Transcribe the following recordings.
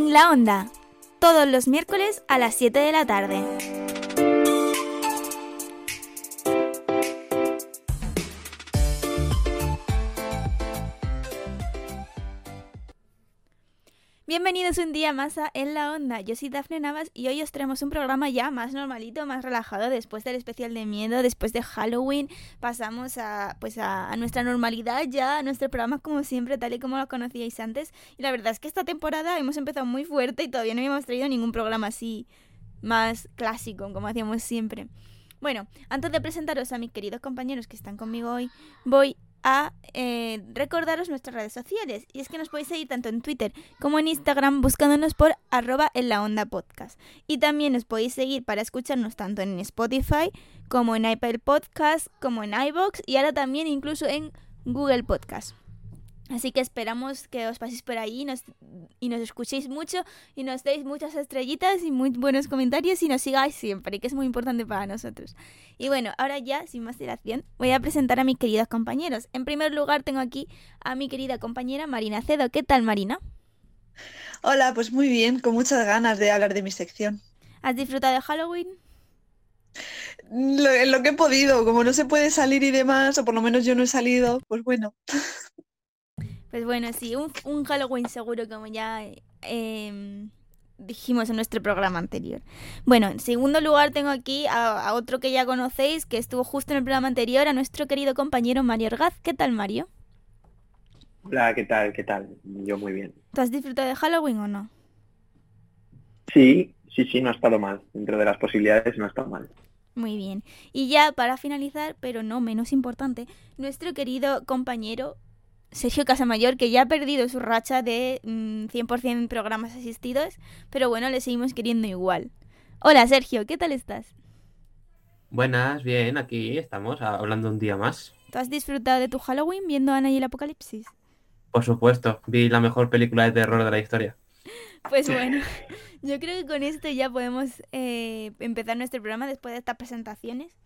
En la onda, todos los miércoles a las 7 de la tarde. Bienvenidos un día más a En la Onda. Yo soy Dafne Navas y hoy os traemos un programa ya más normalito, más relajado. Después del especial de miedo, después de Halloween, pasamos a pues a, nuestra normalidad ya, a nuestro programa como siempre, tal y como lo conocíais antes. Y la verdad es que esta temporada hemos empezado muy fuerte y todavía no habíamos traído ningún programa así más clásico, como hacíamos siempre. Bueno, antes de presentaros a mis queridos compañeros que están conmigo hoy, voy a eh, recordaros nuestras redes sociales. Y es que nos podéis seguir tanto en Twitter como en Instagram buscándonos por arroba en la onda podcast. Y también nos podéis seguir para escucarnos tanto en Spotify como en Apple Podcast, como en iBox y ahora también incluso en Google Podcast. Así que esperamos que os paséis por ahí y nos, y nos escuchéis mucho y nos deis muchas estrellitas y muy buenos comentarios y nos sigáis siempre, que es muy importante para nosotros. Y bueno, ahora ya, sin más dilación, voy a presentar a mis queridos compañeros. En primer lugar, tengo aquí a mi querida compañera Marina Cedo. ¿Qué tal, Marina? Hola, pues muy bien, con muchas ganas de hablar de mi sección. ¿Has disfrutado de Halloween? Lo, lo que he podido, como no se puede salir y demás, o por lo menos yo no he salido, pues bueno. Pues bueno, sí, un, Halloween seguro como ya em, dijimos en nuestro programa anterior. Bueno, en segundo lugar tengo aquí a, otro que ya conocéis, que estuvo justo en el programa anterior, a nuestro querido compañero Mario Orgaz. ¿Qué tal, Mario? Hola, ¿qué tal? ¿Qué tal? Yo muy bien. ¿Tú has disfrutado de Halloween o no? Sí, sí, sí, no ha estado mal. Dentro de las posibilidades no ha estado mal. Muy bien. Y ya para finalizar, pero no menos importante, nuestro querido compañero Sergio Casamayor, que ya ha perdido su racha de 100% mm, programas asistidos, pero bueno, le seguimos queriendo igual. Hola Sergio, ¿qué tal estás? Buenas, bien, aquí estamos hablando un día más. ¿Tú has disfrutado de tu Halloween viendo Ana y el Apocalipsis? Por supuesto, vi la mejor película de terror de la historia. Pues bueno, yo creo que con esto ya podemos eh, empezar nuestro programa después de estas presentaciones.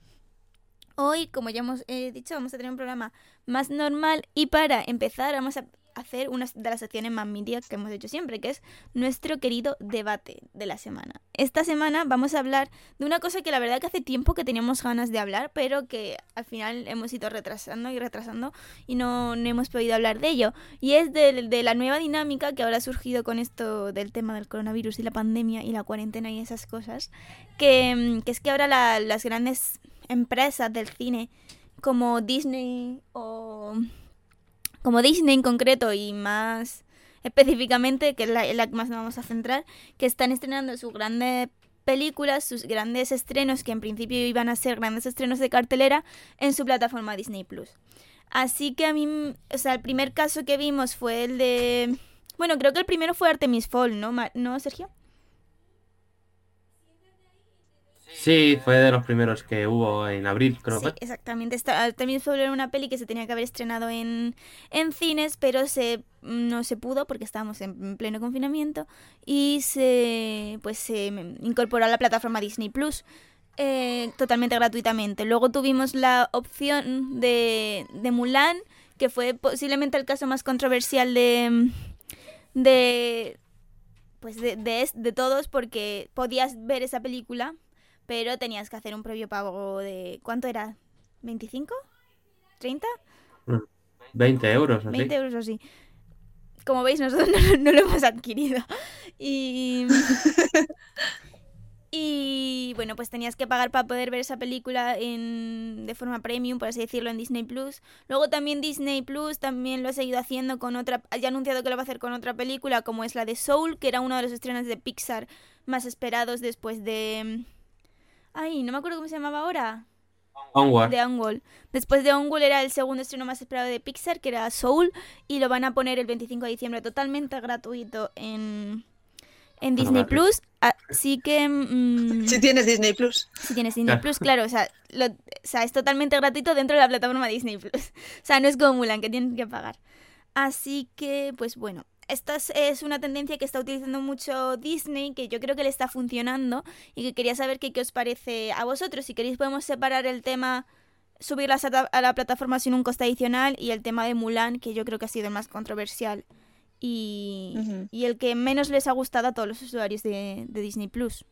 Hoy, como ya hemos eh, dicho, vamos a tener un programa más normal y para empezar vamos a hacer una de las secciones más míticas que hemos hecho siempre, que es nuestro querido debate de la semana. Esta semana vamos a hablar de una cosa que la verdad que hace tiempo que teníamos ganas de hablar, pero que al final hemos ido retrasando y retrasando y no, hemos podido hablar de ello. Y es de, la nueva dinámica que ahora ha surgido con esto del tema del coronavirus y la pandemia y la cuarentena y esas cosas, que, es que ahora las grandes empresas del cine como Disney o como Disney en concreto y más específicamente, que es la, la que más nos vamos a centrar, que están estrenando sus grandes películas, sus grandes estrenos, que en principio iban a ser grandes estrenos de cartelera, en su plataforma Disney Plus. Así que a mí, o sea, el primer caso que vimos fue el de. Bueno, creo que el primero fue Artemis Fall, ¿no, ¿No Sergio? Sí, fue de los primeros que hubo en abril, creo. Sí, exactamente. también fue una peli que se tenía que haber estrenado en, en cines, pero se no se pudo porque estábamos en pleno confinamiento y se pues se incorporó a la plataforma Disney Plus. Eh, totalmente gratuitamente. Luego tuvimos la opción de, de Mulan, que fue posiblemente el caso más controversial de, de pues de, de, de todos porque podías ver esa película pero tenías que hacer un previo pago de... ¿Cuánto era? ¿25? ¿30? 20 euros. Así. 20 euros así. Como veis, nosotros no, lo hemos adquirido. Y... y bueno, pues tenías que pagar para poder ver esa película en, de forma premium, por así decirlo, en Disney Plus. Luego también Disney Plus también lo ha seguido haciendo con otra, ya ha anunciado que lo va a hacer con otra película, como es la de Soul, que era uno de los estrenos de Pixar más esperados después de Ay, no me acuerdo cómo se llamaba ahora. Onward. De Onward. Después de Onward era el segundo estreno más esperado de Pixar, que era Soul, y lo van a poner el 25 de diciembre totalmente gratuito en, en Disney Plus. Así que... Mm, si tienes Disney Plus. Si tienes Disney Plus, claro. O sea, o sea, es totalmente gratuito dentro de la plataforma Disney Plus. O sea, no es como Mulan, que tienes que pagar. Así que, pues bueno, esta es una tendencia que está utilizando mucho Disney, que yo creo que le está funcionando y que quería saber qué, os parece a vosotros. Si queréis podemos separar el tema subirlas a, la plataforma sin un coste adicional y el tema de Mulan, que yo creo que ha sido el más controversial y, y el que menos les ha gustado a todos los usuarios de, de Disney Plus.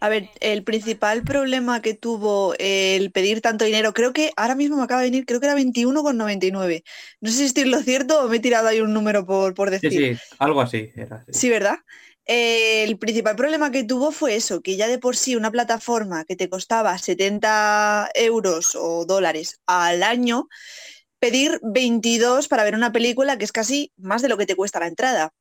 A ver, el principal problema que tuvo el pedir tanto dinero, creo que ahora mismo me acaba de venir, creo que era 21,99. No sé si estoy lo cierto o me he tirado ahí un número por, por Sí, decir. sí, algo así era. sí. Sí, ¿verdad? Eh, el principal problema que tuvo fue eso, que ya de por sí una plataforma que te costaba 70 euros o dólares al año, pedir 22 para ver una película que es casi más de lo que te cuesta la entrada.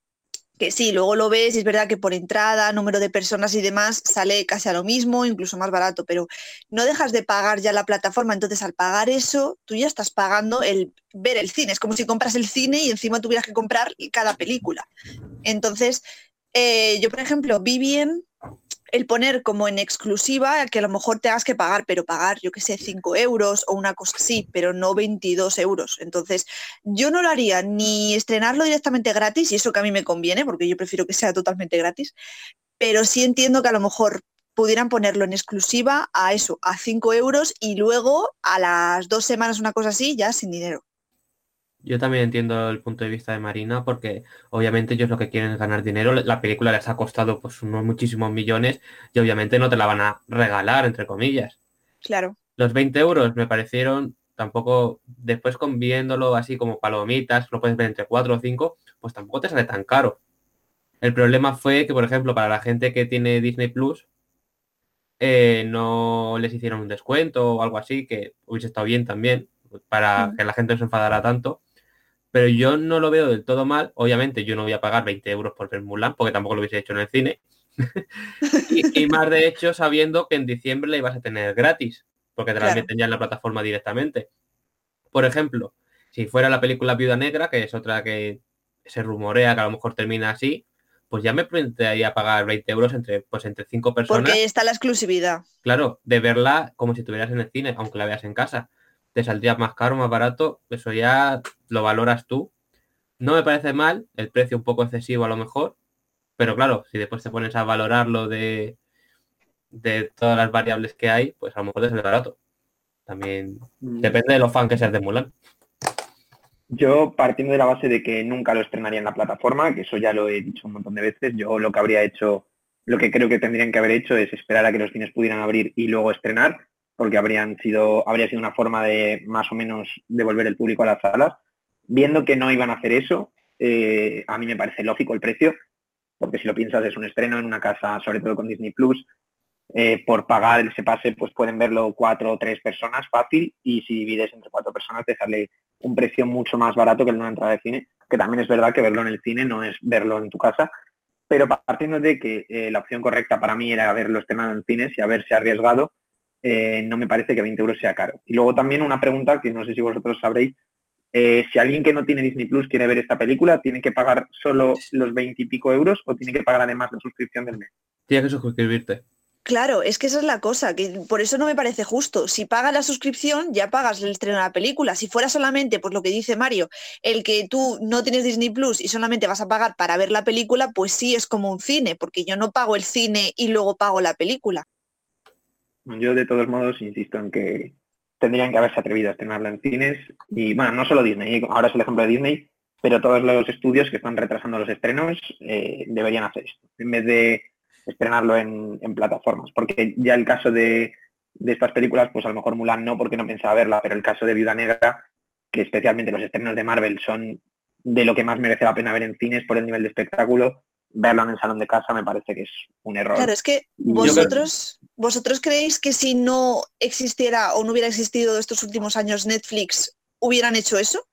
Que sí, luego lo ves y es verdad que por entrada, número de personas y demás sale casi a lo mismo, incluso más barato, pero no dejas de pagar ya la plataforma, entonces al pagar eso, tú ya estás pagando el ver el cine, es como si compras el cine y encima tuvieras que comprar cada película. Entonces, eh, yo, por ejemplo, vi bien el poner como en exclusiva que a lo mejor tengas que pagar, pero pagar, yo qué sé, 5 euros o una cosa así, pero no 22 euros. Entonces, yo no lo haría ni estrenarlo directamente gratis, y eso que a mí me conviene, porque yo prefiero que sea totalmente gratis, pero sí entiendo que a lo mejor pudieran ponerlo en exclusiva a eso, a 5 euros y luego a las dos semanas, una cosa así, ya sin dinero. Yo también entiendo el punto de vista de Marina porque obviamente ellos lo que quieren es ganar dinero. La película les ha costado pues unos muchísimos millones y obviamente no te la van a regalar, entre comillas. Claro. Los 20 euros me parecieron tampoco, después con viéndolo así como palomitas, lo puedes ver entre 4 o 5, pues tampoco te sale tan caro. El problema fue que, por ejemplo, para la gente que tiene Disney Plus, eh, no les hicieron un descuento o algo así, que hubiese estado bien también, para Mm. que la gente no se enfadara tanto. Pero yo no lo veo del todo mal. Obviamente yo no voy a pagar 20 euros por ver Mulan, porque tampoco lo hubiese hecho en el cine. y, y más de hecho sabiendo que en diciembre la ibas a tener gratis, porque te la Claro. meten ya en la plataforma directamente. Por ejemplo, si fuera la película Viuda Negra, que es otra que se rumorea que a lo mejor termina así, pues ya me plantearía pagar 20 euros entre, pues entre cinco personas. Porque está la exclusividad. Claro, de verla como si estuvieras en el cine, aunque la veas en casa. Te saldría más caro, más barato, eso ya lo valoras tú. No me parece mal, el precio un poco excesivo a lo mejor, pero claro, si después te pones a valorarlo de, de todas las variables que hay, pues a lo mejor te sale barato. También Mm, depende de los fan que seas de Mulan. Yo, partiendo de la base de que nunca lo estrenaría en la plataforma, que eso ya lo he dicho un montón de veces, yo lo que habría hecho, lo que creo que tendrían que haber hecho es esperar a que los cines pudieran abrir y luego estrenar, porque habrían sido, habría sido una forma de más o menos devolver el público a las salas. Viendo que no iban a hacer eso, eh, a mí me parece lógico el precio, porque si lo piensas es un estreno en una casa, sobre todo con Disney Plus, eh, por pagar ese pase, pues pueden verlo cuatro o tres personas fácil y si divides entre cuatro personas te sale un precio mucho más barato que de una entrada de cine, que también es verdad que verlo en el cine no es verlo en tu casa, pero partiendo de que eh, la opción correcta para mí era verlo estrenado en cines y haberse arriesgado, eh, no me parece que 20 euros sea caro. Y luego también una pregunta que no sé si vosotros sabréis, eh, si alguien que no tiene Disney Plus quiere ver esta película, ¿tiene que pagar solo los 20 y pico euros o tiene que pagar además la suscripción del mes? Tienes que suscribirte. Claro, es que esa es la cosa, que por eso no me parece justo. Si pagas la suscripción, ya pagas el estreno de la película. Si fuera solamente, por lo que dice Mario, el que tú no tienes Disney Plus y solamente vas a pagar para ver la película, pues sí es como un cine, porque yo no pago el cine y luego pago la película. Yo de todos modos insisto en que tendrían que haberse atrevido a estrenarla en cines. Y bueno, no solo Disney, ahora es el ejemplo de Disney, pero todos los estudios que están retrasando los estrenos eh, deberían hacer esto, en vez de estrenarlo en, en plataformas, porque ya el caso de, de, estas películas, pues a lo mejor Mulan no, porque no pensaba verla, pero el caso de Viuda Negra, que especialmente los estrenos de Marvel son de lo que más merece la pena ver en cines por el nivel de espectáculo, verlo en el salón de casa me parece que es un error. Claro, es que vosotros, vosotros creéis que si no existiera o no hubiera existido estos últimos años Netflix, hubieran hecho eso?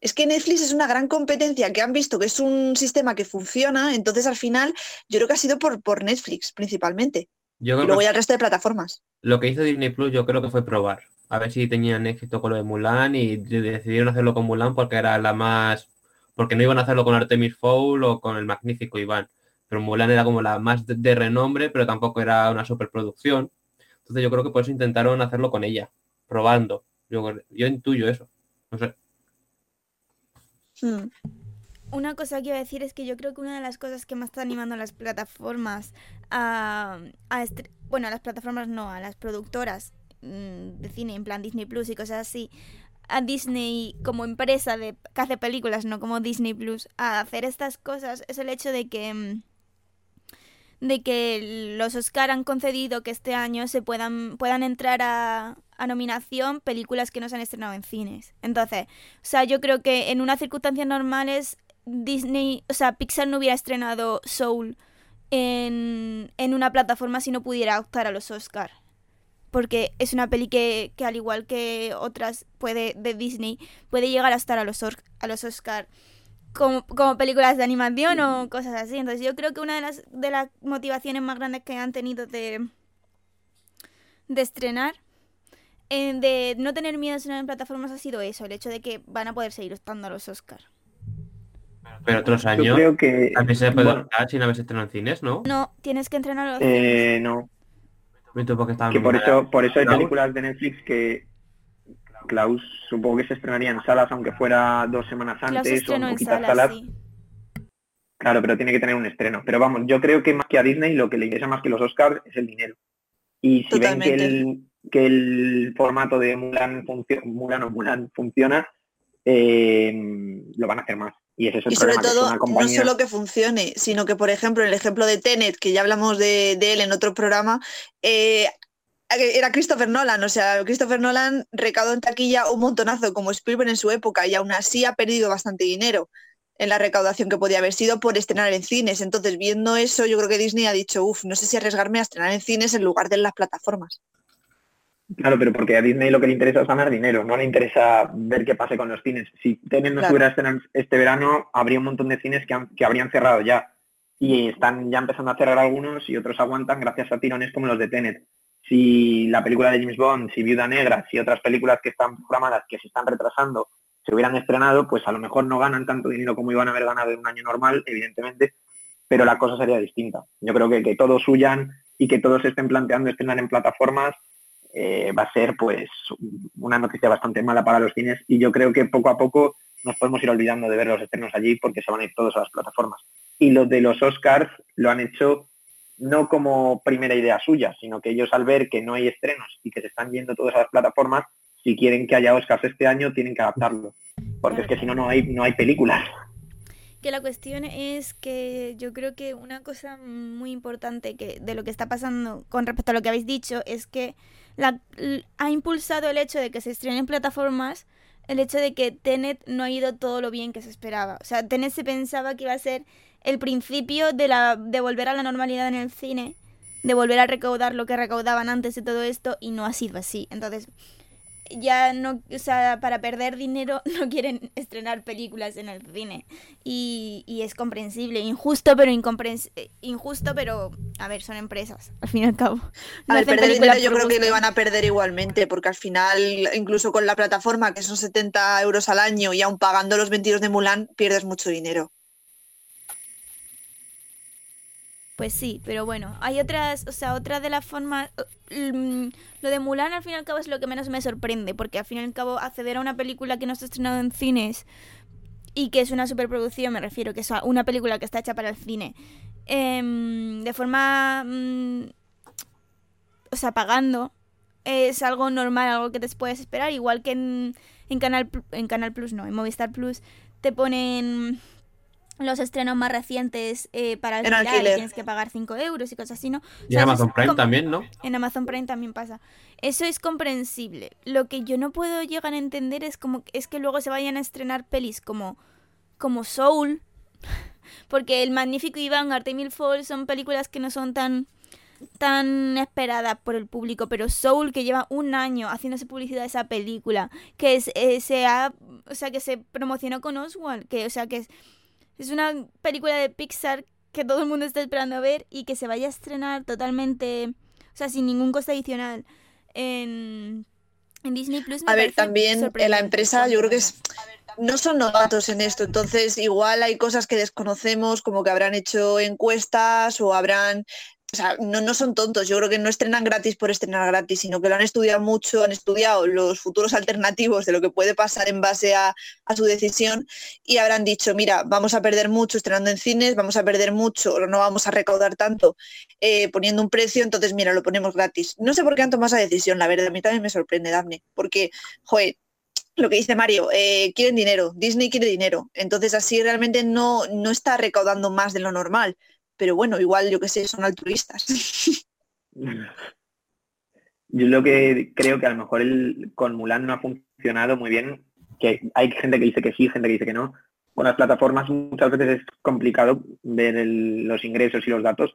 Es que Netflix es una gran competencia que han visto que es un sistema que funciona, entonces al final yo creo que ha sido por, por Netflix principalmente. Yo y luego ya el resto de plataformas. Lo que hizo Disney Plus yo creo que fue probar, a ver si tenían éxito con lo de Mulan y decidieron hacerlo con Mulan porque era la más porque no iban a hacerlo con Artemis Fowl o con el magnífico Iván. Pero Mulan era como la más de, de, renombre, pero tampoco era una superproducción. Entonces yo creo que por eso intentaron hacerlo con ella, probando. Yo, yo intuyo eso. No sé. Hmm. Una cosa que iba a decir es que yo creo que una de las cosas que más está animando a las plataformas a, a bueno, a las plataformas no, a las productoras mmm, de cine, en plan Disney Plus y cosas así, a Disney como empresa de, que hace películas, no como Disney Plus, a hacer estas cosas es el hecho de que mm, de que los Oscar han concedido que este año se puedan puedan entrar a, a nominación películas que no se han estrenado en cines. Entonces, o sea, yo creo que en unas circunstancias normales Disney, o sea, Pixar no hubiera estrenado Soul en, en una plataforma si no pudiera optar a los Oscar porque es una peli que, que, al igual que otras puede de Disney puede llegar a estar a los a los Oscar como, como, películas de animación o cosas así. Entonces yo creo que una de las de las motivaciones más grandes que han tenido de de estrenar eh, de no tener miedo de estrenar en plataformas ha sido eso el hecho de que van a poder seguir estando a los Oscar. Pero otros años Yo creo que también se puede bueno, sin haberse estrenado en cines, ¿no? no tienes que entrenar a los eh, no Porque que por eso por eso hay Klaus. películas de Netflix que Klaus supongo que se estrenaría en salas aunque fuera dos semanas Klaus antes o en en poquitas salas, salas sí. Claro, pero tiene que tener un estreno. Pero vamos, yo creo que más que a Disney lo que le interesa más que los Oscars es el dinero. Y si ven que el, que el formato de Mulan, funcio- Mulan o Mulan funciona, eh, lo van a hacer más. Y ese es el Y sobre problema, que es todo, no solo que funcione, sino que, por ejemplo, en el ejemplo de Tenet, que ya hablamos de, de él en otro programa, eh, era Christopher Nolan. O sea, Christopher Nolan recaudó en taquilla un montonazo como Spielberg en su época y aún así ha perdido bastante dinero en la recaudación que podía haber sido por estrenar en cines. Entonces, viendo eso, yo creo que Disney ha dicho, uff, no sé si arriesgarme a estrenar en cines en lugar de en las plataformas. Claro, pero porque a Disney lo que le interesa es ganar dinero, no le interesa ver qué pase con los cines. Si Tenet no Claro. estuviera estrenando este verano, habría un montón de cines que, han- que habrían cerrado ya. Y están ya empezando a cerrar algunos y otros aguantan gracias a tirones como los de Tenet. Si la película de James Bond, si Viuda Negra, si otras películas que están programadas, que se están retrasando, se hubieran estrenado, pues a lo mejor no ganan tanto dinero como iban a haber ganado en un año normal, evidentemente, pero la cosa sería distinta. Yo creo que que todos huyan y que todos estén planteando estrenar en plataformas eh, va a ser pues una noticia bastante mala para los cines y yo creo que poco a poco nos podemos ir olvidando de ver los estrenos allí porque se van a ir todos a las plataformas. Y los de los Oscars lo han hecho no como primera idea suya, sino que ellos al ver que no hay estrenos y que se están yendo todas a las plataformas, si quieren que haya Oscars este año tienen que adaptarlo, porque es que si no no hay no hay películas. Que la cuestión es que yo creo que una cosa muy importante que de lo que está pasando con respecto a lo que habéis dicho es que la, ha impulsado el hecho de que se estrenen en plataformas el hecho de que Tenet no ha ido todo lo bien que se esperaba. O sea, Tenet se pensaba que iba a ser el principio de, la, de volver a la normalidad en el cine, de volver a recaudar lo que recaudaban antes de todo esto y no ha sido así. Entonces, ya no, o sea, para perder dinero no quieren estrenar películas en el cine. Y, y es comprensible, injusto, pero eh, injusto, pero a ver, son empresas, al fin y al cabo. No A ver, hacen perder dinero yo creo que lo iban a perder igualmente, porque al final, incluso con la plataforma, que son 70 euros al año, y aún pagando los 22 de Mulan, pierdes mucho dinero. Pues sí, pero bueno, hay otras, o sea, otra de las formas... mm, Lo de Mulan al fin y al cabo es lo que menos me sorprende, porque al fin y al cabo acceder a una película que no está estrenado en cines y que es una superproducción, me refiero, que es una película que está hecha para el cine, em, de forma... mm, o sea, pagando, es algo normal, algo que te puedes esperar, igual que en, en Canal, en Canal Plus, no, en Movistar Plus te ponen los estrenos más recientes eh, para alquilar y alquiler. tienes que pagar 5 euros y cosas así, ¿no? Y O sea, en Amazon Prime también, ¿no? En Amazon Prime también pasa. Eso es comprensible. Lo que yo no puedo llegar a entender es como es que luego se vayan a estrenar pelis como como Soul, porque El Magnífico Iván, Artemil Fall son películas que no son tan tan esperadas por el público, pero Soul que lleva un año haciéndose publicidad de esa película, que es, eh, se ha, o sea, que se promocionó con Oswald, que o sea, que es, es una película de Pixar que todo el mundo está esperando a ver y que se vaya a estrenar totalmente, o sea, sin ningún coste adicional en, en Disney Plus. A ver, también en la empresa yo creo que es, no son novatos en esto, entonces igual hay cosas que desconocemos, como que habrán hecho encuestas o habrán, o sea, no, no son tontos, yo creo que no estrenan gratis por estrenar gratis, sino que lo han estudiado mucho, han estudiado los futuros alternativos de lo que puede pasar en base a, su decisión y habrán dicho, mira, vamos a perder mucho estrenando en cines, vamos a perder mucho, o no vamos a recaudar tanto eh, poniendo un precio, entonces mira, lo ponemos gratis. No sé por qué han tomado esa decisión, la verdad, a mí también me sorprende, Daphne, porque, joder, lo que dice Mario, eh, quieren dinero, Disney quiere dinero, entonces así realmente no, no está recaudando más de lo normal, pero bueno, igual yo que sé, son altruistas. Yo lo que creo que a lo mejor el, con Mulan no ha funcionado muy bien, que hay gente que dice que sí, gente que dice que no. Con las plataformas muchas veces es complicado ver los ingresos y los datos,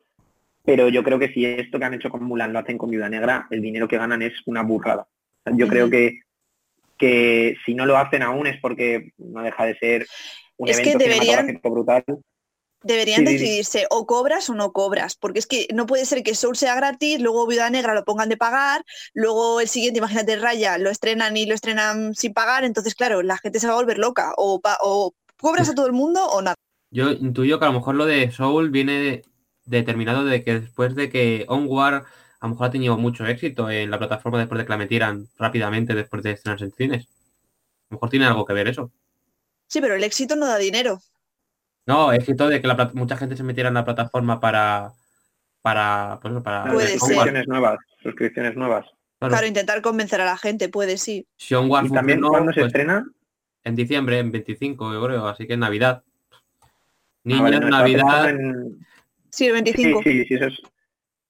pero yo creo que si esto que han hecho con Mulan lo hacen con Viuda Negra, el dinero que ganan es una burrada. Yo creo que, que si no lo hacen aún es porque no deja de ser un Es que evento deberían- cinematográfico brutal. Deberían Sí, sí, sí. decidirse o cobras o no cobras, porque es que no puede ser que Soul sea gratis, luego Viuda Negra lo pongan de pagar, luego el siguiente, imagínate Raya, lo estrenan y lo estrenan sin pagar, entonces claro, la gente se va a volver loca, o, o cobras a todo el mundo o nada. Yo intuyo que a lo mejor lo de Soul viene determinado de que después de que Onward a lo mejor ha tenido mucho éxito en la plataforma después de que la metieran rápidamente después de estrenarse en cines. A lo mejor tiene algo que ver eso. Sí, pero el éxito no da dinero. No, éxito de que la mucha gente se metiera en la plataforma para para pues, para Puede suscripciones nuevas, suscripciones nuevas. Claro, Claro, intentar convencer a la gente, puede sí. si Onward Y también cuando se pues, estrena, en diciembre, en 25, yo creo, así que en Navidad. Ah, Niños, vale, no, estaba Navidad, en- Sí, el 25. Sí, sí, sí, eso es.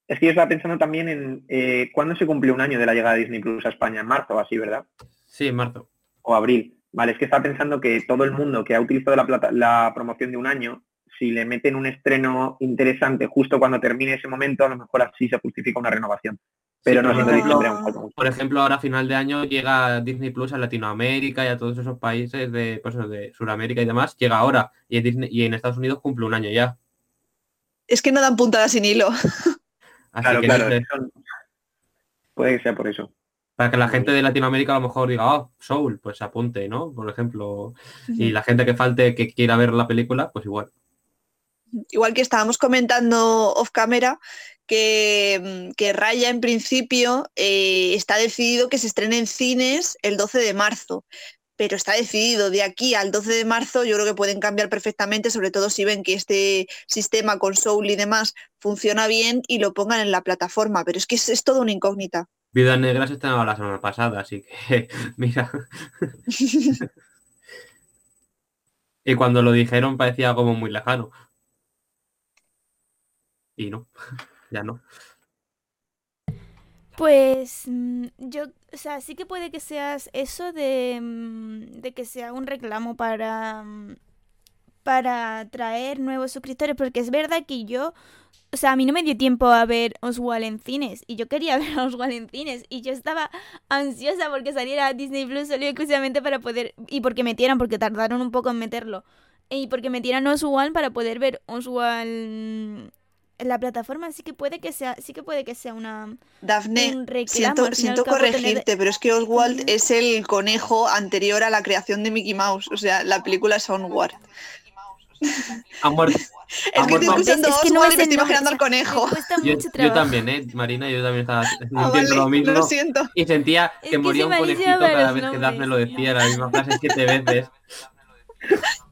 Es que yo estaba pensando también en eh, cuándo se cumple un año de la llegada de Disney Plus a España, en marzo o así, ¿verdad? sí, en marzo. O abril. Vale, es que estaba pensando que todo el mundo que ha utilizado la, plata- la promoción de un año, si le meten un estreno interesante justo cuando termine ese momento, a lo mejor así se justifica una renovación. Pero Sí, no por siendo ejemplo- diciembre aún falta mucho. Por ejemplo, ahora a final de año llega Disney Plus a Latinoamérica y a todos esos países de, pues, de Sudamérica y demás. Llega ahora y en, Disney- y en Estados Unidos cumple un año ya. Es que no dan puntadas sin hilo. Así Claro, que claro, no sé, eso- puede que sea por eso. Para que la gente de Latinoamérica a lo mejor diga, oh, Soul, pues apunte, ¿no? Por ejemplo. Y la gente que falte que quiera ver la película, pues igual. Igual que estábamos comentando off camera, que, que Raya en principio eh, está decidido que se estrene en cines el 12 de marzo. Pero está decidido de aquí al 12 de marzo, yo creo que pueden cambiar perfectamente, sobre todo si ven que este sistema con Soul y demás funciona bien y lo pongan en la plataforma. Pero es que es, es todo una incógnita. Viuda Negra se estrenaba la semana pasada, así que, mira. Y cuando lo dijeron parecía como muy lejano. Y no, ya no. Pues mm, yo, o sea, sí que puede que seas eso de, mm, de que sea un reclamo para, mm, para atraer nuevos suscriptores, porque es verdad que yo, o sea, a mí no me dio tiempo a ver Oswald en cines, y yo quería ver a Oswald en cines, y yo estaba ansiosa porque saliera Disney Plus solo y exclusivamente para poder, y porque metieran, porque tardaron un poco en meterlo, y porque metieran Oswald para poder ver Oswald en la plataforma, así que puede que sea, sí que puede que sea una Dafne, un reclamo, siento, tener- corregirte, pero es que Oswald es el conejo anterior a la creación de Mickey Mouse. O sea, la película es Onward. Ha muerto. Es Ah, que estoy escuchando Es que no Oswald es y me el estoy imaginando al conejo. Yo, yo también, ¿eh? Marina, yo también estaba Ah, sintiendo vale, lo mismo. lo siento. Y sentía Es que que moría un conejito cada vez que Daphne lo decía, la misma frase siete veces.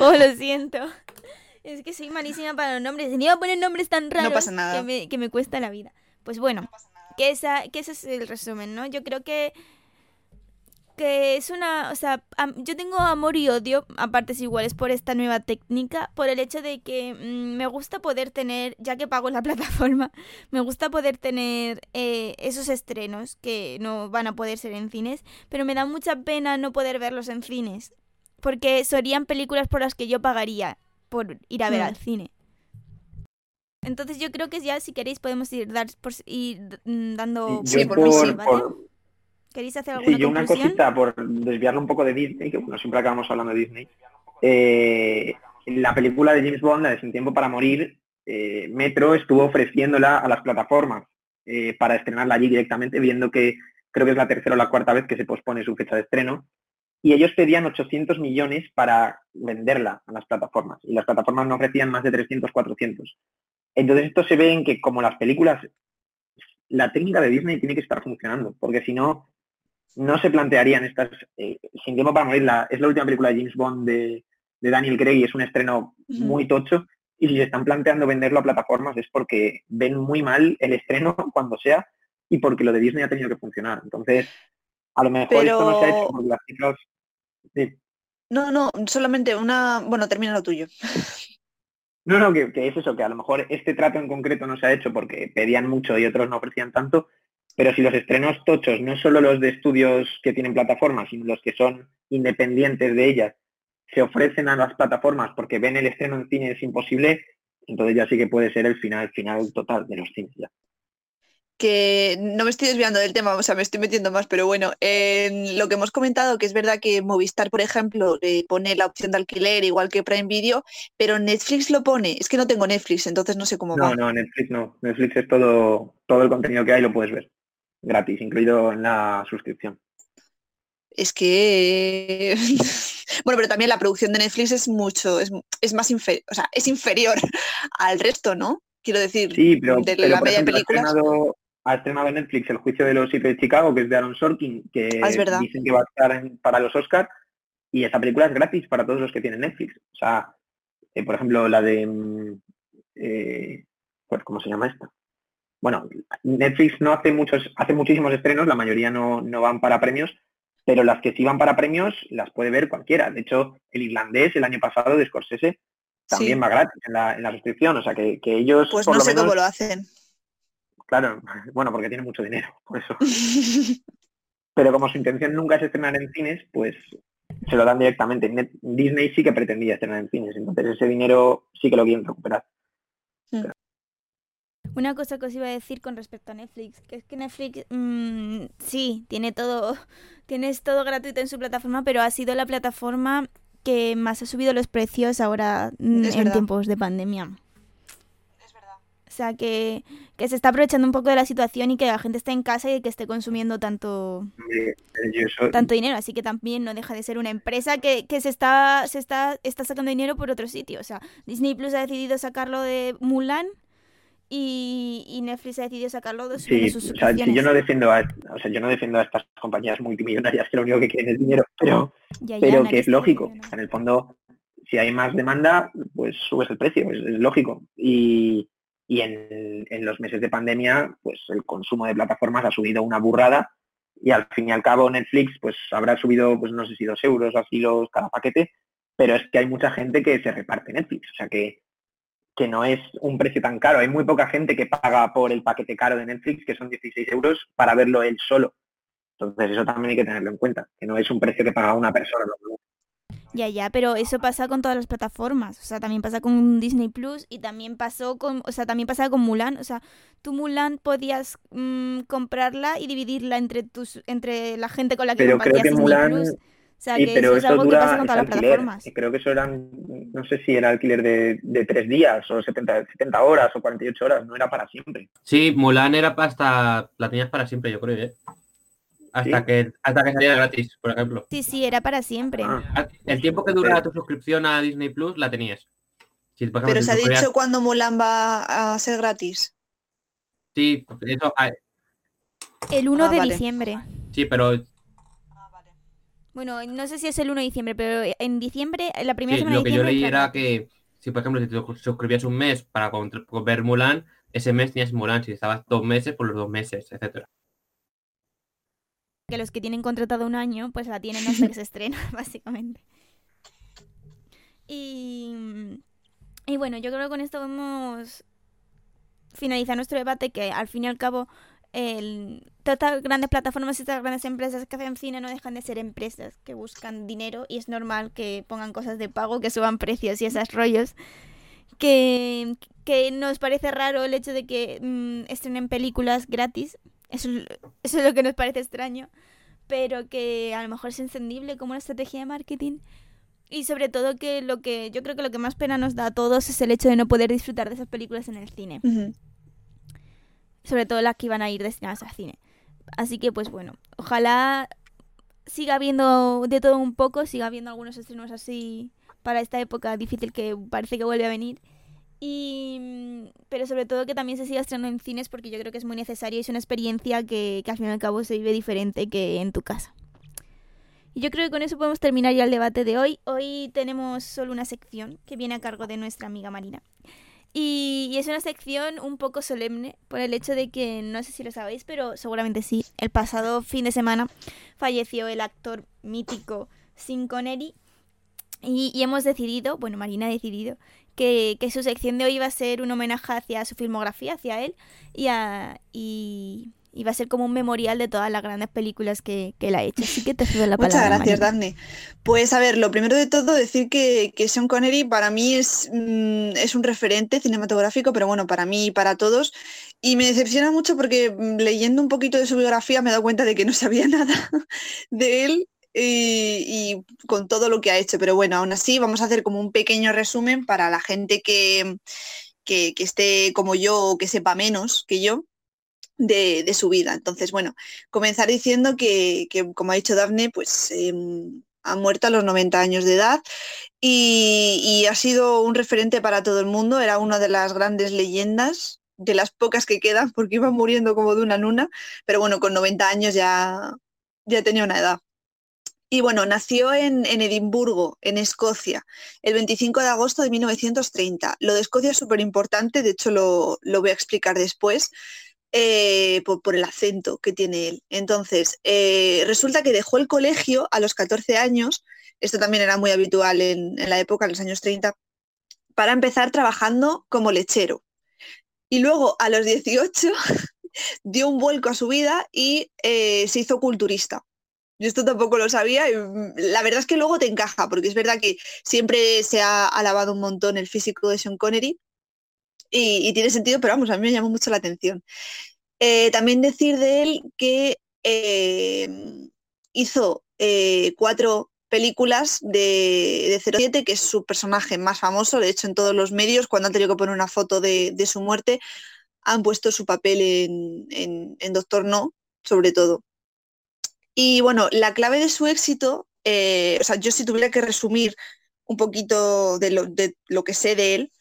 Oh, lo siento. Es que soy malísima para los nombres. Ni iba a poner nombres tan raros pasa nada. Que, me, que me cuesta la vida. Pues bueno, que, esa, que ese es el resumen, ¿no? Yo creo que que es una, o sea, am- yo tengo amor y odio a partes iguales por esta nueva técnica, por el hecho de que mm, me gusta poder tener, ya que pago la plataforma, me gusta poder tener eh, esos estrenos que no van a poder ser en cines, pero me da mucha pena no poder verlos en cines, porque serían películas por las que yo pagaría por ir a ver Mm. al cine. Entonces yo creo que ya si queréis podemos ir, dar, por, ir mm, dando Sí, por sí, ¿vale? por- ¿Queréis hacer alguna Sí, yo una cosita por desviarlo un poco de Disney, que bueno, siempre acabamos hablando de Disney. Eh, la película de James Bond, la de Sin Tiempo para Morir, eh, Metro estuvo ofreciéndola a las plataformas eh, para estrenarla allí directamente, viendo que creo que es la tercera o la cuarta vez que se pospone su fecha de estreno. Y ellos pedían 800 millones para venderla a las plataformas. Y las plataformas no ofrecían más de 300, 400. Entonces esto se ve en que como las películas, la técnica de Disney tiene que estar funcionando, porque si no, no se plantearían estas. eh, Sin tiempo para morir, la- es la última película de James Bond de, de Daniel Craig y es un estreno muy tocho. Y si se están planteando venderlo a plataformas es porque ven muy mal el estreno cuando sea y porque lo de Disney ha tenido que funcionar. Entonces, A lo mejor esto no se ha hecho porque las cifras... Sí. No, no, solamente una... Bueno, termina lo tuyo. No, no, que, que, es eso, que a lo mejor este trato en concreto no se ha hecho porque pedían mucho y otros no ofrecían tanto, pero si los estrenos tochos, no solo los de estudios que tienen plataformas, sino los que son independientes de ellas, se ofrecen a las plataformas porque ven el estreno en cine es imposible, entonces ya sí que puede ser el final, final total de los cines ya. Que no me estoy desviando del tema, o sea, me estoy metiendo más, pero bueno, en lo que hemos comentado, que es verdad que Movistar, por ejemplo, pone la opción de alquiler igual que Prime Video, pero Netflix lo pone. Es que no tengo Netflix, entonces no sé cómo no, va. No, Netflix no. Netflix es todo, todo el contenido que hay, lo puedes ver gratis, incluido en la suscripción. Es que bueno, pero también la producción de Netflix es mucho, es, más inferior, o sea, es inferior al resto, ¿no? Quiero decir, sí, pero, de la media de películas. Ha estrenado, en Netflix El juicio de los siete de Chicago, que es de Aaron Sorkin, que ah, dicen que va a estar para los Oscars, y esa película es gratis para todos los que tienen Netflix. O sea, eh, por ejemplo, la de mm, eh, pues, ¿cómo se llama esta? Bueno, Netflix no hace muchos, hace muchísimos estrenos, la mayoría no, van para premios, pero las que sí van para premios las puede ver cualquiera. De hecho, el irlandés el año pasado de Scorsese también va gratis en la, suscripción, o sea que, ellos... Pues no sé cómo lo hacen. Claro, bueno, porque tienen mucho dinero, por eso. pero como su intención nunca es estrenar en cines, pues se lo dan directamente. Disney sí que pretendía estrenar en cines, entonces ese dinero sí que lo quieren recuperar. Mm. Una cosa que os iba a decir con respecto a Netflix, que es que Netflix mmm, sí, tiene todo, tienes todo gratuito en su plataforma, pero ha sido la plataforma que más ha subido los precios ahora mm, en tiempos de pandemia. Es verdad. O sea, que, que, se está aprovechando un poco de la situación y que la gente esté en casa y que esté consumiendo tanto, tanto dinero. Así que también no deja de ser una empresa que, que se, está, se está, está sacando dinero por otro sitio. O sea, Disney Plus ha decidido sacarlo de Mulan y, Netflix ha decidido sacarlo de, sus o sea, yo no defiendo a, o sea, yo no defiendo a estas compañías multimillonarias que lo único que quieren es dinero, pero, pero que es lógico. En el fondo, si hay más demanda, pues subes el precio, es, lógico. Y, y en, en, los meses de pandemia, pues el consumo de plataformas ha subido una burrada y al fin y al cabo Netflix pues habrá subido, pues no sé si dos euros o así los cada paquete, pero es que hay mucha gente que se reparte Netflix, o sea que que no es un precio tan caro. Hay muy poca gente que paga por el paquete caro de Netflix, que son 16 euros, para verlo él solo. Entonces eso también hay que tenerlo en cuenta, que no es un precio que paga una persona. Ya, ya, pero eso pasa con todas las plataformas. O sea, también pasa con Disney Plus y también pasó con, o sea, también pasa con Mulan. O sea, tú Mulan podías mm, comprarla y dividirla entre tus, entre la gente con la que pero creo que Mulan... Plus sea, que eso es algo que pasa con todas las plataformas. Creo que eso eran, no sé si era alquiler de, de tres días o 70, 70 horas o 48 horas, no era para siempre. Sí, Mulan era para hasta, la tenías para siempre, yo creo, ¿eh? Hasta que hasta que saliera gratis, por ejemplo. Sí, sí, era para siempre. Ah, el tiempo que dura tu suscripción a Disney Plus la tenías. Pero se ha dicho cuándo Mulan va a ser gratis. Sí, eso. Ah, el 1 ah, de diciembre. Sí, pero bueno, no sé si es el 1 de diciembre, pero en diciembre, la primera semana lo de diciembre... Lo que yo leí era que, si por ejemplo, si te suscribías un mes para ver Mulan, ese mes tenías Mulan, si estabas dos meses, por los dos meses, etcétera. Que los que tienen contratado un año, pues la tienen hasta que se estrena, básicamente. Y, y bueno, yo creo que con esto vamos finalizar nuestro debate, que al fin y al cabo el, todas estas grandes plataformas y estas grandes empresas que hacen cine no dejan de ser empresas que buscan dinero y es normal que pongan cosas de pago, que suban precios y esos rollos. Que, que nos parece raro el hecho de que mm, estrenen películas gratis. Eso, eso es lo que nos parece extraño. Pero que a lo mejor es encendible como una estrategia de marketing. Y sobre todo que lo que yo creo que lo que más pena nos da a todos es el hecho de no poder disfrutar de esas películas en el cine sobre todo las que iban a ir destinadas al cine. Así que pues bueno, ojalá siga habiendo de todo un poco, siga habiendo algunos estrenos así para esta época difícil que parece que vuelve a venir. Y, pero sobre todo que también se siga estrenando en cines porque yo creo que es muy necesario y es una experiencia que, que al fin y al cabo se vive diferente que en tu casa. Y yo creo que con eso podemos terminar ya el debate de hoy. Hoy tenemos solo una sección que viene a cargo de nuestra amiga Marina. Y, es una sección un poco solemne por el hecho de que, no sé si lo sabéis, pero seguramente sí, el pasado fin de semana falleció el actor mítico Sin Connery y, y hemos decidido, bueno, Marina ha decidido que, que su sección de hoy va a ser un homenaje hacia su filmografía, hacia él, y, a, y, y va a ser como un memorial de todas las grandes películas que, que él ha hecho. Así que te cedo la palabra. Muchas gracias. Daphne. Pues a ver, lo primero de todo, decir que, que Sean Connery para mí es, mm, es un referente cinematográfico, pero bueno, para mí y para todos. Y me decepciona mucho porque mm, leyendo un poquito de su biografía me he dado cuenta de que no sabía nada de él y, y con todo lo que ha hecho. Pero bueno, aún así vamos a hacer como un pequeño resumen para la gente que, que, que esté como yo o que sepa menos que yo. De, su vida. Entonces, bueno, comenzar diciendo que, como ha dicho Daphne, pues eh, ha muerto a los 90 años de edad y, ha sido un referente para todo el mundo. Era una de las grandes leyendas, de las pocas que quedan, porque iba muriendo como de una en pero bueno, con 90 años ya, ya tenía una edad. Y bueno, nació en, en, Edimburgo, en Escocia, el 25 de agosto de 1930. Lo de Escocia es súper importante, de hecho lo, lo voy a explicar después. Eh, por, el acento que tiene él. Entonces, eh, resulta que dejó el colegio a los 14 años, esto también era muy habitual en, la época, en los años 30, para empezar trabajando como lechero. Y luego, a los 18, dio un vuelco a su vida y eh, se hizo culturista. Yo esto tampoco lo sabía. Y la verdad es que luego te encaja, porque es verdad que siempre se ha alabado un montón el físico de Sean Connery, y, tiene sentido, pero vamos, a mí me llamó mucho la atención. Eh, también decir de él que eh, hizo eh, cuatro películas de, de 07, que es su personaje más famoso, de hecho en todos los medios, cuando han tenido que poner una foto de, de su muerte, han puesto su papel en, en, en, Doctor No, sobre todo. Y bueno, la clave de su éxito, o sea, yo si tuviera que resumir un poquito de lo, de lo que sé de él,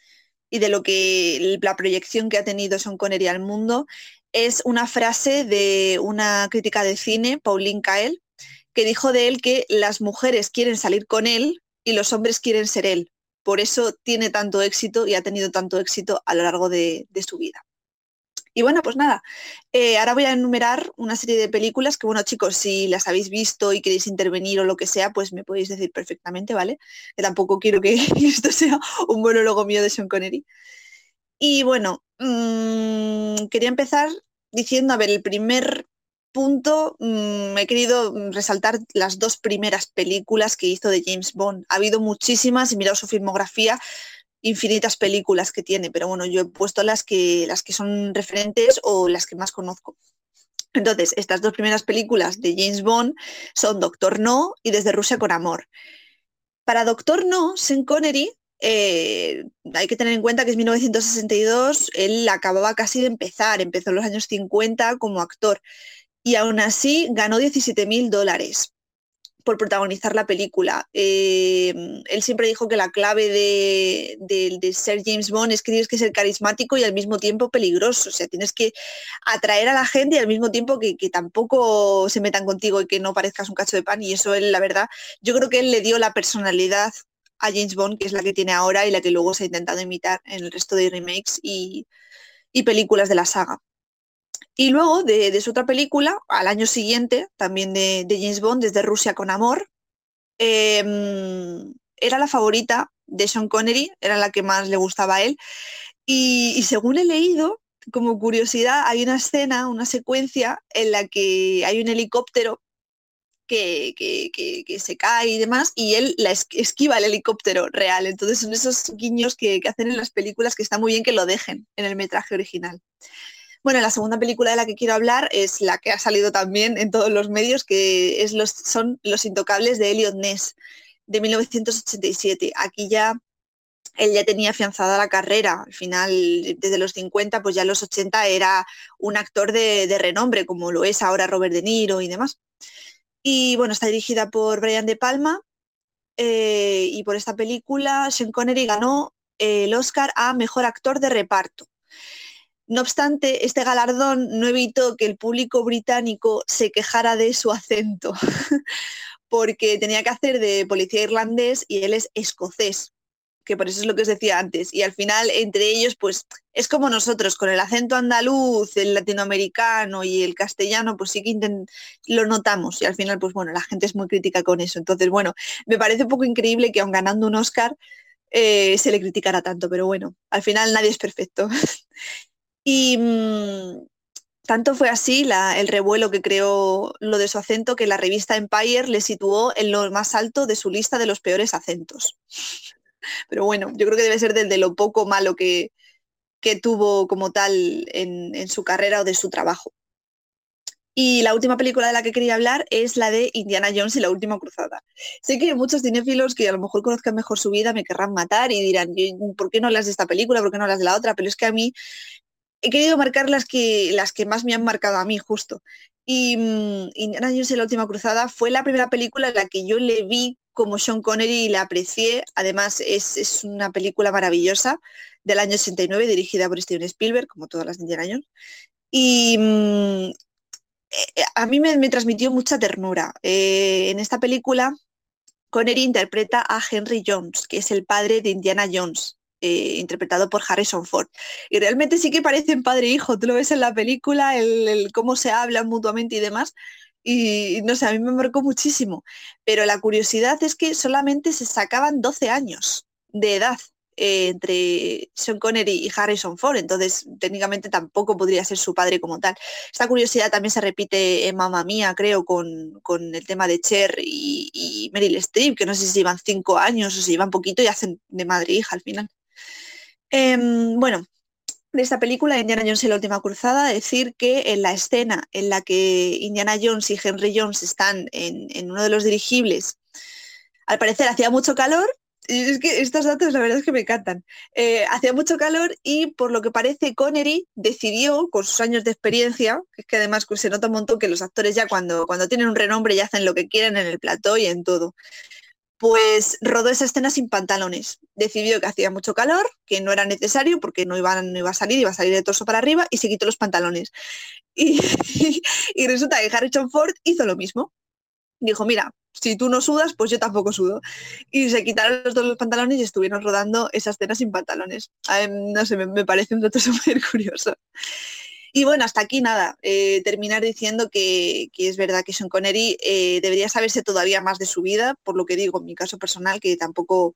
y de lo que la proyección que ha tenido Sean Connery al mundo es una frase de una crítica de cine, Pauline Kael, que dijo de él que las mujeres quieren salir con él y los hombres quieren ser él. Por eso tiene tanto éxito y ha tenido tanto éxito a lo largo de su vida. Y bueno, pues nada, eh, ahora voy a enumerar una serie de películas que, bueno, chicos, si las habéis visto y queréis intervenir o lo que sea, pues me podéis decir perfectamente, ¿vale? Que tampoco quiero que esto sea un monólogo mío de Sean Connery. Y bueno, mmm, quería empezar diciendo, a ver, el primer punto, mmm, he querido resaltar las dos primeras películas que hizo de James Bond. Ha habido muchísimas y mirado su filmografía, infinitas películas que tiene, pero bueno, yo he puesto las que, las que son referentes o las que más conozco. Entonces, estas dos primeras películas de James Bond son Doctor No y Desde Rusia con Amor. Para Doctor No, Sean Connery, eh, hay que tener en cuenta que es 1962, él acababa casi de empezar, empezó en los años 50 como actor y aún así ganó 17 mil dólares por protagonizar la película. Eh, él siempre dijo que la clave de, ser James Bond es que tienes que ser carismático y al mismo tiempo peligroso. O sea, tienes que atraer a la gente y al mismo tiempo que, tampoco se metan contigo y que no parezcas un cacho de pan. Y eso él, la verdad, yo creo que él le dio la personalidad a James Bond, que es la que tiene ahora y la que luego se ha intentado imitar en el resto de remakes y películas de la saga. Y luego de, su otra película, al año siguiente, también de, James Bond, desde Rusia con Amor, eh, era la favorita de Sean Connery, era la que más le gustaba a él. Y, según he leído, como curiosidad, hay una escena, una secuencia en la que hay un helicóptero que, que, que, que, se cae y demás, y él la esquiva el helicóptero real. Entonces son esos guiños que, hacen en las películas que está muy bien que lo dejen en el metraje original. Bueno, la segunda película de la que quiero hablar es la que ha salido también en todos los medios, que es los, son Los Intocables de Elliot Ness, de 1987. Aquí ya él ya tenía afianzada la carrera. Al final, desde los 50, pues ya los 80 era un actor de, renombre, como lo es ahora Robert De Niro y demás. Y bueno, está dirigida por Brian De Palma. Eh, y por esta película, Sean Connery ganó el Oscar a Mejor Actor de Reparto. No obstante, este galardón no evitó que el público británico se quejara de su acento, porque tenía que hacer de policía irlandés y él es escocés. que por eso es lo que os decía antes. Y al final, entre ellos, pues es como nosotros, con el acento andaluz, el latinoamericano y el castellano, pues sí que lo notamos. Y al final, pues bueno, la gente es muy crítica con eso. Entonces, bueno, me parece un poco increíble que aun ganando un Oscar eh, se le criticara tanto, pero bueno, al final nadie es perfecto. y mm, tanto fue así el revuelo que creó lo de su acento que la revista Empire le situó en lo más alto de su lista de los peores acentos. Pero bueno, yo creo que debe ser de lo poco malo que, tuvo como tal en, su carrera o de su trabajo. Y la última película de la que quería hablar es la de Indiana Jones y la última cruzada. Sé que muchos cinéfilos que a lo mejor conozcan mejor su vida me querrán matar y dirán, ¿por qué no las de esta película? ¿Por qué no las de la otra? Pero es que a mí he querido marcar las que, las que más me han marcado a mí justo. Y mm, Indiana Jones y la última cruzada fue la primera película en la que yo le vi como Sean Connery y la aprecié. Además, es, una película maravillosa del año 89, dirigida por Steven Spielberg, como todas las de Indiana Jones. Y mm, eh, a mí me, transmitió mucha ternura. Eh, en esta película, Connery interpreta a Henry Jones, que es el padre de Indiana Jones. Eh, interpretado por Harrison Ford. Y realmente sí que parecen padre e hijo, tú lo ves en la película, el, cómo se hablan mutuamente y demás. Y no sé, a mí me marcó muchísimo. Pero la curiosidad es que solamente se sacaban 12 años de edad eh, entre Sean Connery y Harrison Ford, entonces técnicamente tampoco podría ser su padre como tal. Esta curiosidad también se repite en Mamma Mía, creo, con, el tema de Cher y, y Meryl Streep, que no sé si llevan cinco años o si llevan poquito y hacen de madre e hija al final. Em, bueno, de esta película, Indiana Jones y la última cruzada, decir que en la escena en la que Indiana Jones y Henry Jones están en, uno de los dirigibles, al parecer hacía mucho calor, y es que estos datos la verdad es que me encantan. Eh, hacía mucho calor y por lo que parece Connery decidió, con sus años de experiencia, que es que además se nota un montón que los actores ya cuando, cuando tienen un renombre ya hacen lo que quieren en el plató y en todo, pues rodó esa escena sin pantalones. Decidió que hacía mucho calor, que no era necesario porque no iba, a salir, iba a salir de torso para arriba y se quitó los pantalones. Y, y resulta que Harrison Ford hizo lo mismo. Dijo, mira, si tú no sudas, pues yo tampoco sudo. Y se quitaron los dos los pantalones y estuvieron rodando esa escena sin pantalones. no sé, me, me parece un dato súper curioso. Y bueno, hasta aquí nada, eh, terminar diciendo que, es verdad que Sean Connery eh, debería saberse todavía más de su vida, por lo que digo en mi caso personal, que tampoco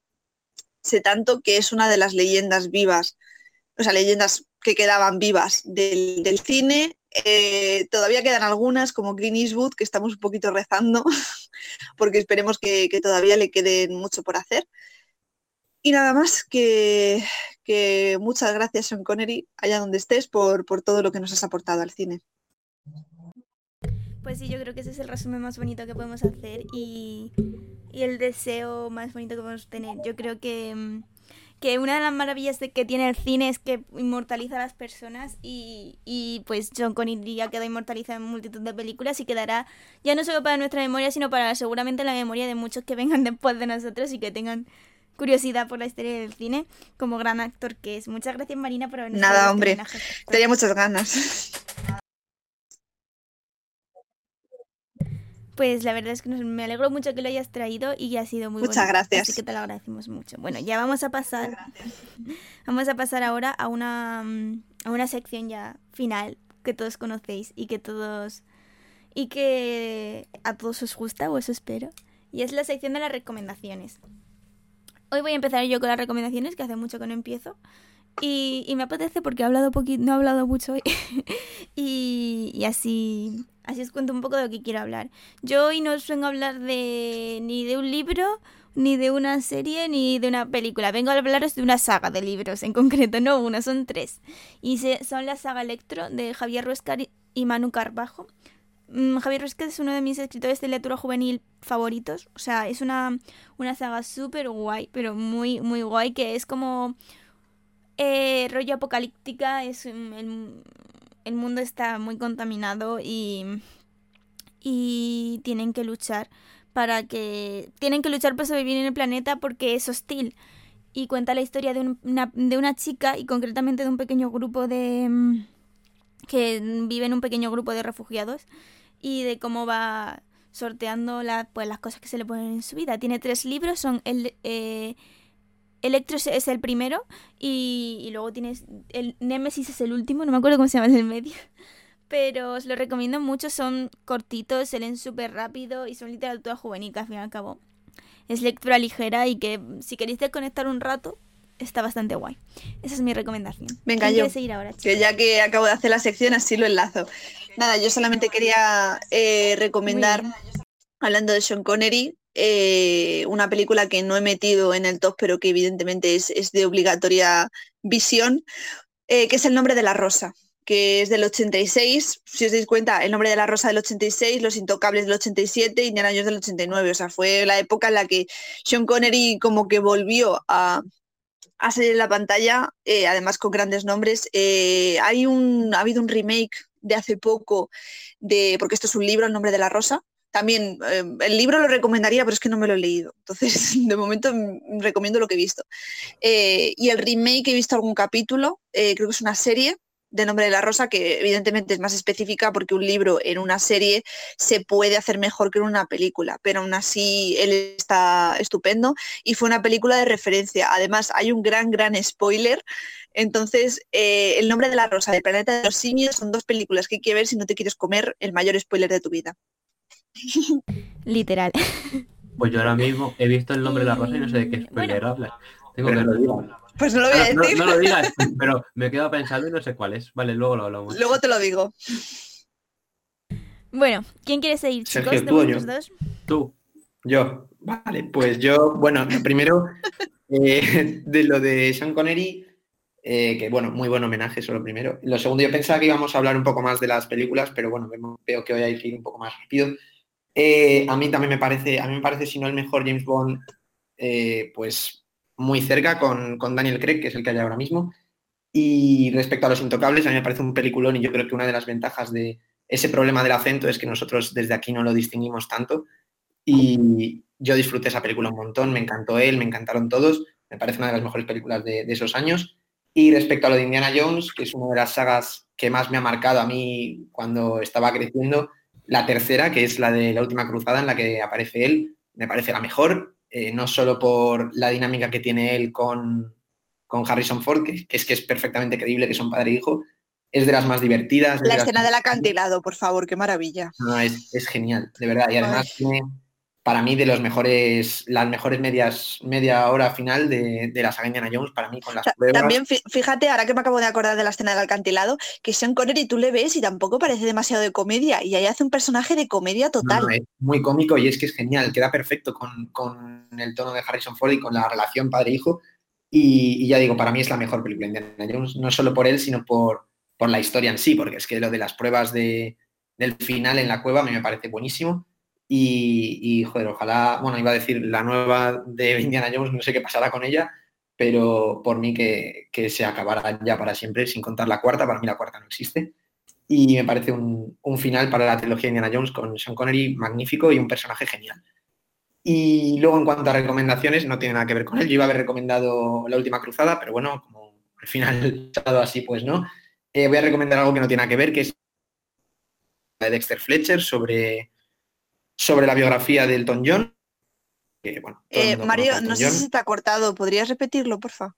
sé tanto, que es una de las leyendas vivas, o sea, leyendas que quedaban vivas del, cine. Eh, todavía quedan algunas, como Green Eastwood, que estamos un poquito rezando, porque esperemos que, que todavía le quede mucho por hacer. Y nada más que, muchas gracias, Sean Connery, allá donde estés, por, por todo lo que nos has aportado al cine. Pues sí, yo creo que ese es el resumen más bonito que podemos hacer y, y el deseo más bonito que podemos tener. Yo creo que, que una de las maravillas de que tiene el cine es que inmortaliza a las personas y, y pues John Connery ya quedó inmortalizado en multitud de películas y quedará ya no solo para nuestra memoria, sino para seguramente la memoria de muchos que vengan después de nosotros y que tengan curiosidad por la historia del cine como gran actor que es. Muchas gracias Marina por habernos Nada, este hombre. Tenía muchas ganas. Pues la verdad es que me alegro mucho que lo hayas traído y ha sido muy Muchas gracias. Así que te lo agradecemos mucho. Bueno, ya vamos a pasar. Vamos a pasar ahora a una, a una sección ya final que todos conocéis y que todos y que a todos os gusta o eso espero. Y es la sección de las recomendaciones. Hoy voy a empezar yo con las recomendaciones, que hace mucho que no empiezo. Y, me apetece porque he hablado no he hablado mucho hoy. y, así, así os cuento un poco de lo que quiero hablar. Yo hoy no os vengo a hablar de ni de un libro, ni de una serie, ni de una película. Vengo a hablaros de una saga de libros, en concreto, no una, son tres. Y son la saga Electro de Javier Ruescar y Manu Carbajo. Mm, Javier Ruescar es uno de mis escritores de lectura juvenil favoritos. O sea, es una, una saga súper guay, pero muy, muy guay, que es como eh, rollo apocalíptica. Es, el, el, mundo está muy contaminado y, y tienen que luchar para que... Tienen que luchar para sobrevivir en el planeta porque es hostil. Y cuenta la historia de una, de una chica y concretamente de un pequeño grupo de... Mm, que vive en un pequeño grupo de refugiados y de cómo va sorteando pues, las cosas que se le ponen en su vida. Tiene tres libros, son el, eh, Electro es- el primero y, y luego tienes el Nemesis es el último, no me acuerdo cómo se llama el del medio. Pero os lo recomiendo mucho, son cortitos, se leen súper rápido y son literatura juvenil, que al fin y al cabo es lectura ligera y que si queréis desconectar un rato, está bastante guay. Esa es mi recomendación. Venga, ¿Quién yo. seguir ahora? Que ya que acabo de hacer la sección, así lo enlazo. Nada, yo solamente quería eh, recomendar, hablando de Sean Connery, eh, una película que no he metido en el top, pero que evidentemente es, es de obligatoria visión, eh, que es El nombre de la rosa, que es del 86. Si os dais cuenta, El nombre de la rosa del 86, Los intocables del 87, Indiana Jones del 89. O sea, fue la época en la que Sean Connery como que volvió a, a salir en la pantalla, eh, además con grandes nombres. Hay un, ha habido un remake de hace poco, de, porque esto es un libro, El nombre de la rosa. También eh, el libro lo recomendaría, pero es que no me lo he leído. Entonces, de momento mm, recomiendo lo que he visto. Eh, y el remake he visto algún capítulo, eh, creo que es una serie de Nombre de la Rosa, que evidentemente es más específica porque un libro en una serie se puede hacer mejor que en una película, pero aún así él está estupendo y fue una película de referencia. Además, hay un gran, gran spoiler. Entonces, eh, El nombre de la rosa del planeta de los simios son dos películas que hay que ver si no te quieres comer el mayor spoiler de tu vida. Literal. Pues yo ahora mismo he visto el nombre de la rosa y no sé de qué spoiler bueno. hablas. Tengo Pero que no lo digas. Pues no lo voy a no, decir, no lo digas, pero me quedo pensando y no sé cuál es. Vale, luego lo hablamos. luego te lo digo. Bueno, ¿quién quiere seguir, Sergio, chicos? De ¿tú yo? dos. Tú. Yo, vale, pues yo, bueno, lo primero eh, de lo de Sean Connery, eh, que bueno, muy buen homenaje, eso lo primero. Lo segundo, yo pensaba que íbamos a hablar un poco más de las películas, pero bueno, veo que hoy hay que ir un poco más rápido. Eh, a mí también me parece, a mí me parece, si no el mejor James Bond, eh, pues muy cerca con, con Daniel Craig, que es el que hay ahora mismo. Y respecto a Los Intocables, a mí me parece un peliculón y yo creo que una de las ventajas de ese problema del acento es que nosotros desde aquí no lo distinguimos tanto. Y yo disfruté esa película un montón, me encantó él, me encantaron todos, me parece una de las mejores películas de, de esos años. Y respecto a lo de Indiana Jones, que es una de las sagas que más me ha marcado a mí cuando estaba creciendo, la tercera, que es la de la última cruzada en la que aparece él, me parece la mejor, eh, no solo por la dinámica que tiene él con, con Harrison Ford, que, es que es perfectamente creíble que son padre e hijo, es de las más divertidas. de La escena del acantilado, por favor, qué maravilla. no, es, es genial, de verdad. Y además tiene, para mí, de los mejores, las mejores medias, media hora final de, de la saga Indiana Jones, para mí, con las pruebas. También fí- fíjate, ahora que me acabo de acordar de la escena del acantilado, que Sean Connery tú le ves y tampoco parece demasiado de comedia, y ahí hace un personaje de comedia No, total. no, es muy cómico y es que es genial, queda perfecto con, con el tono de Harrison Ford y con la relación padre-hijo. Y, y ya digo, para mí es la mejor película de Indiana Jones, no solo por él, sino por, por la historia en sí, porque es que lo de las pruebas de, del final en la cueva a mí me parece buenísimo. Y, joder, ojalá, bueno, iba a decir la nueva de Indiana Jones, no sé qué pasará con ella, pero por mí que, que se acabara ya para siempre, sin contar la cuarta, para mí la cuarta no existe. Y me parece un, un final para la trilogía de Indiana Jones con Sean Connery magnífico y un personaje genial. Y luego en cuanto a recomendaciones, no tiene nada que ver con él. Yo iba a haber recomendado La Última Cruzada, pero bueno, como al final así, pues no. Eh, voy a recomendar algo que no tiene nada que ver, que es de Dexter Fletcher sobre, sobre la biografía de Elton John. Que, bueno, Eh, Mario, no sé John. si ha cortado, ¿podrías repetirlo, porfa?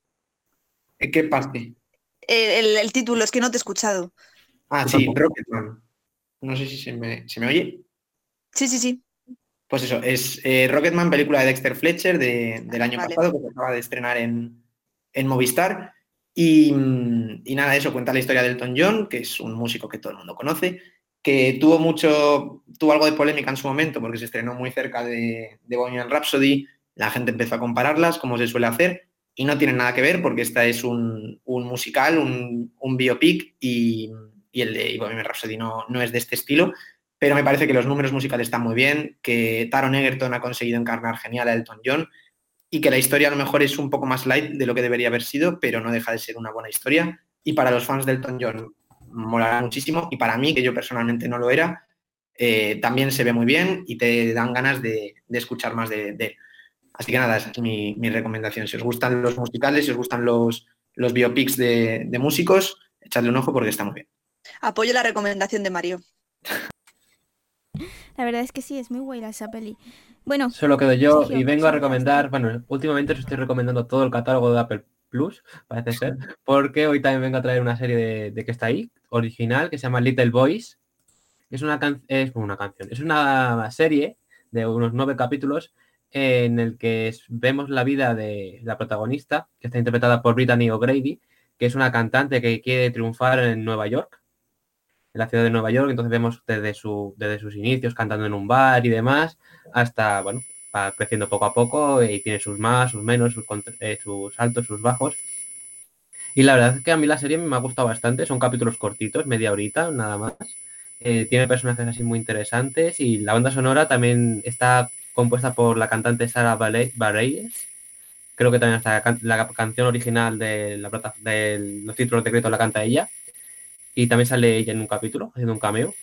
Eh, ¿Qué parte? El, el- el título, es que no te he escuchado. Ah, sí. Rocketman. No sé si se me, ¿se me oye. Sí, sí, sí. Pues eso, es eh, Rocketman, película de Dexter Fletcher de- del año Vale. pasado, que se acaba de estrenar en, en Movistar. Y, mm, y nada, eso cuenta la historia de Elton John, que es un músico que todo el mundo conoce, que tuvo mucho, tuvo algo de polémica en su momento, porque se estrenó muy cerca de, de Bohemian Rhapsody, la gente empezó a compararlas, como se suele hacer, y no tienen nada que ver, porque esta es un, un musical, un, biopic, y, y el de Bohemian Rhapsody no, no es de este estilo pero me parece que los números musicales están muy bien, que Taron Egerton ha conseguido encarnar genial a Elton John y que la historia a lo mejor es un poco más light de lo que debería haber sido, pero no deja de ser una buena historia. Y para los fans de Elton John molará muchísimo y para mí, que yo personalmente no lo era, eh, también se ve muy bien y te dan ganas de, de escuchar más de, de él. Así que nada, esa es mi, mi recomendación. Si os gustan los musicales, si os gustan los, los biopics de, de músicos, echadle un ojo porque está muy bien. Apoyo la recomendación de Mario. La verdad es que sí, es muy guay esa peli. Bueno, Solo quedo yo Sergio, y vengo a recomendar, bueno, últimamente os estoy recomendando todo el catálogo de Apple Plus, parece ser, porque hoy también vengo a traer una serie de, de que está ahí, original, que se llama Little Boys. Es una, can- es una canción, es una serie de unos nueve capítulos en el que vemos la vida de la protagonista, que está interpretada por Brittany O'Grady, que es una cantante que quiere triunfar en Nueva York, en la ciudad de Nueva York, entonces vemos desde, su, desde sus inicios cantando en un bar y demás, hasta, bueno, va creciendo poco a poco y tiene sus más, sus menos, sus, eh, sus altos, sus bajos. Y la verdad es que a mí la serie me ha gustado bastante, son capítulos cortitos, media horita, nada más. Eh, tiene personajes así muy interesantes y la banda sonora también está compuesta por la cantante Sara Bareilles. Creo que también hasta la, can- la canción original de, la, plata- de los títulos de crédito la canta ella. Y también sale ella en un capítulo, haciendo un cameo.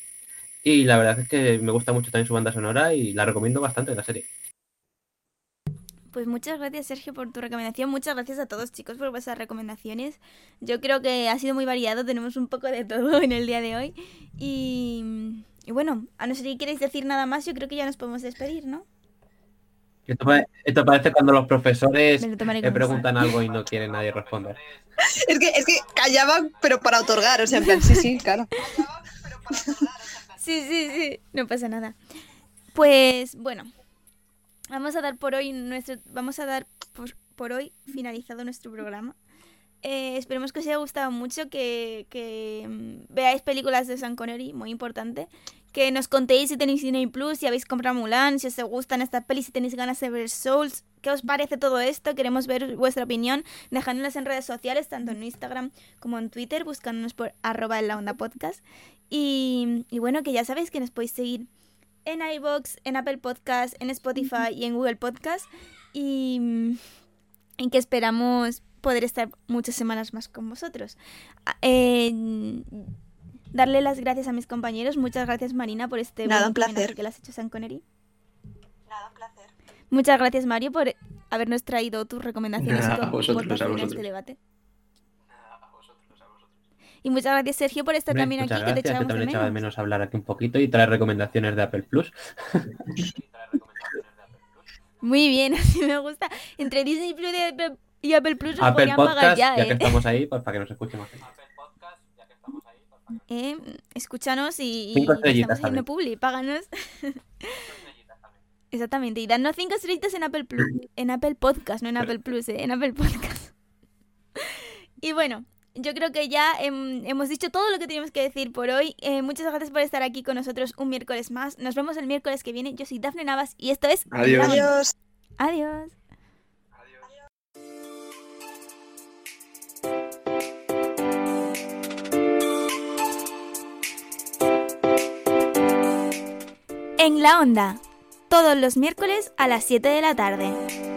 Y la verdad es que me gusta mucho también su banda sonora y la recomiendo bastante la serie. Pues muchas gracias Sergio por tu recomendación, muchas gracias a todos chicos por vuestras recomendaciones. Yo creo que ha sido muy variado, tenemos un poco de todo en el día de hoy. Y, y bueno, a no ser que queréis decir nada más, yo creo que ya nos podemos despedir, ¿no? Esto, pa- esto parece cuando los profesores le preguntan algo y no quiere nadie responder. Es que, es que callaban, pero para otorgar, o sea, en plan, sí, sí, claro. Sí, sí, sí, no pasa nada. Pues bueno, vamos a dar por hoy nuestro, vamos a dar por, por hoy finalizado nuestro programa. Eh, esperemos que os haya gustado mucho, que, mm, veáis películas de Sean Connery, muy importante. Que nos contéis si tenéis Disney Plus, si habéis comprado Mulan, si os gustan estas pelis, si tenéis ganas de ver Souls. ¿Qué os parece todo esto? Queremos ver vuestra opinión. Dejadnos en redes sociales, tanto en Instagram como en Twitter, buscándonos por arroba en la onda podcast. Y, y bueno, que ya sabéis que nos podéis seguir en iBox, en Apple Podcast, en Spotify y en Google Podcast. Y, y que esperamos poder estar muchas semanas más con vosotros. A- eh, darle las gracias a mis compañeros. Muchas gracias, Marina, por este Nada, un placer. que le has hecho a Sean Connery. Muchas gracias, Mario, por habernos traído tus recomendaciones y Nada, tu a vosotros, aportación a este vosotros. debate. Y muchas gracias, Sergio, por estar también aquí, que te echábamos de también echaba de menos. menos hablar aquí un poquito y traer recomendaciones de Apple Plus. Muy bien, así me gusta. Entre Disney Plus y Apple, y Plus nos Apple podrían pagar Podcast, ya, ya, ¿eh? que estamos ahí, pues para que nos escuche más. Eh, Escúchanos y, y Cinco estrellitas estamos publi, páganos. Exactamente, y danos cinco estrellitas en Apple Plus, en Apple Podcast, no en Apple Plus, eh, en Apple Podcast. y bueno, yo creo que ya em, hemos dicho todo lo que teníamos que decir por hoy. Eh, muchas gracias por estar aquí con nosotros un miércoles más. Nos vemos el miércoles que viene. Yo soy Dafne Navas y esto es Adiós. Adiós. Adiós. En la onda, todos los miércoles a las 7 de la tarde.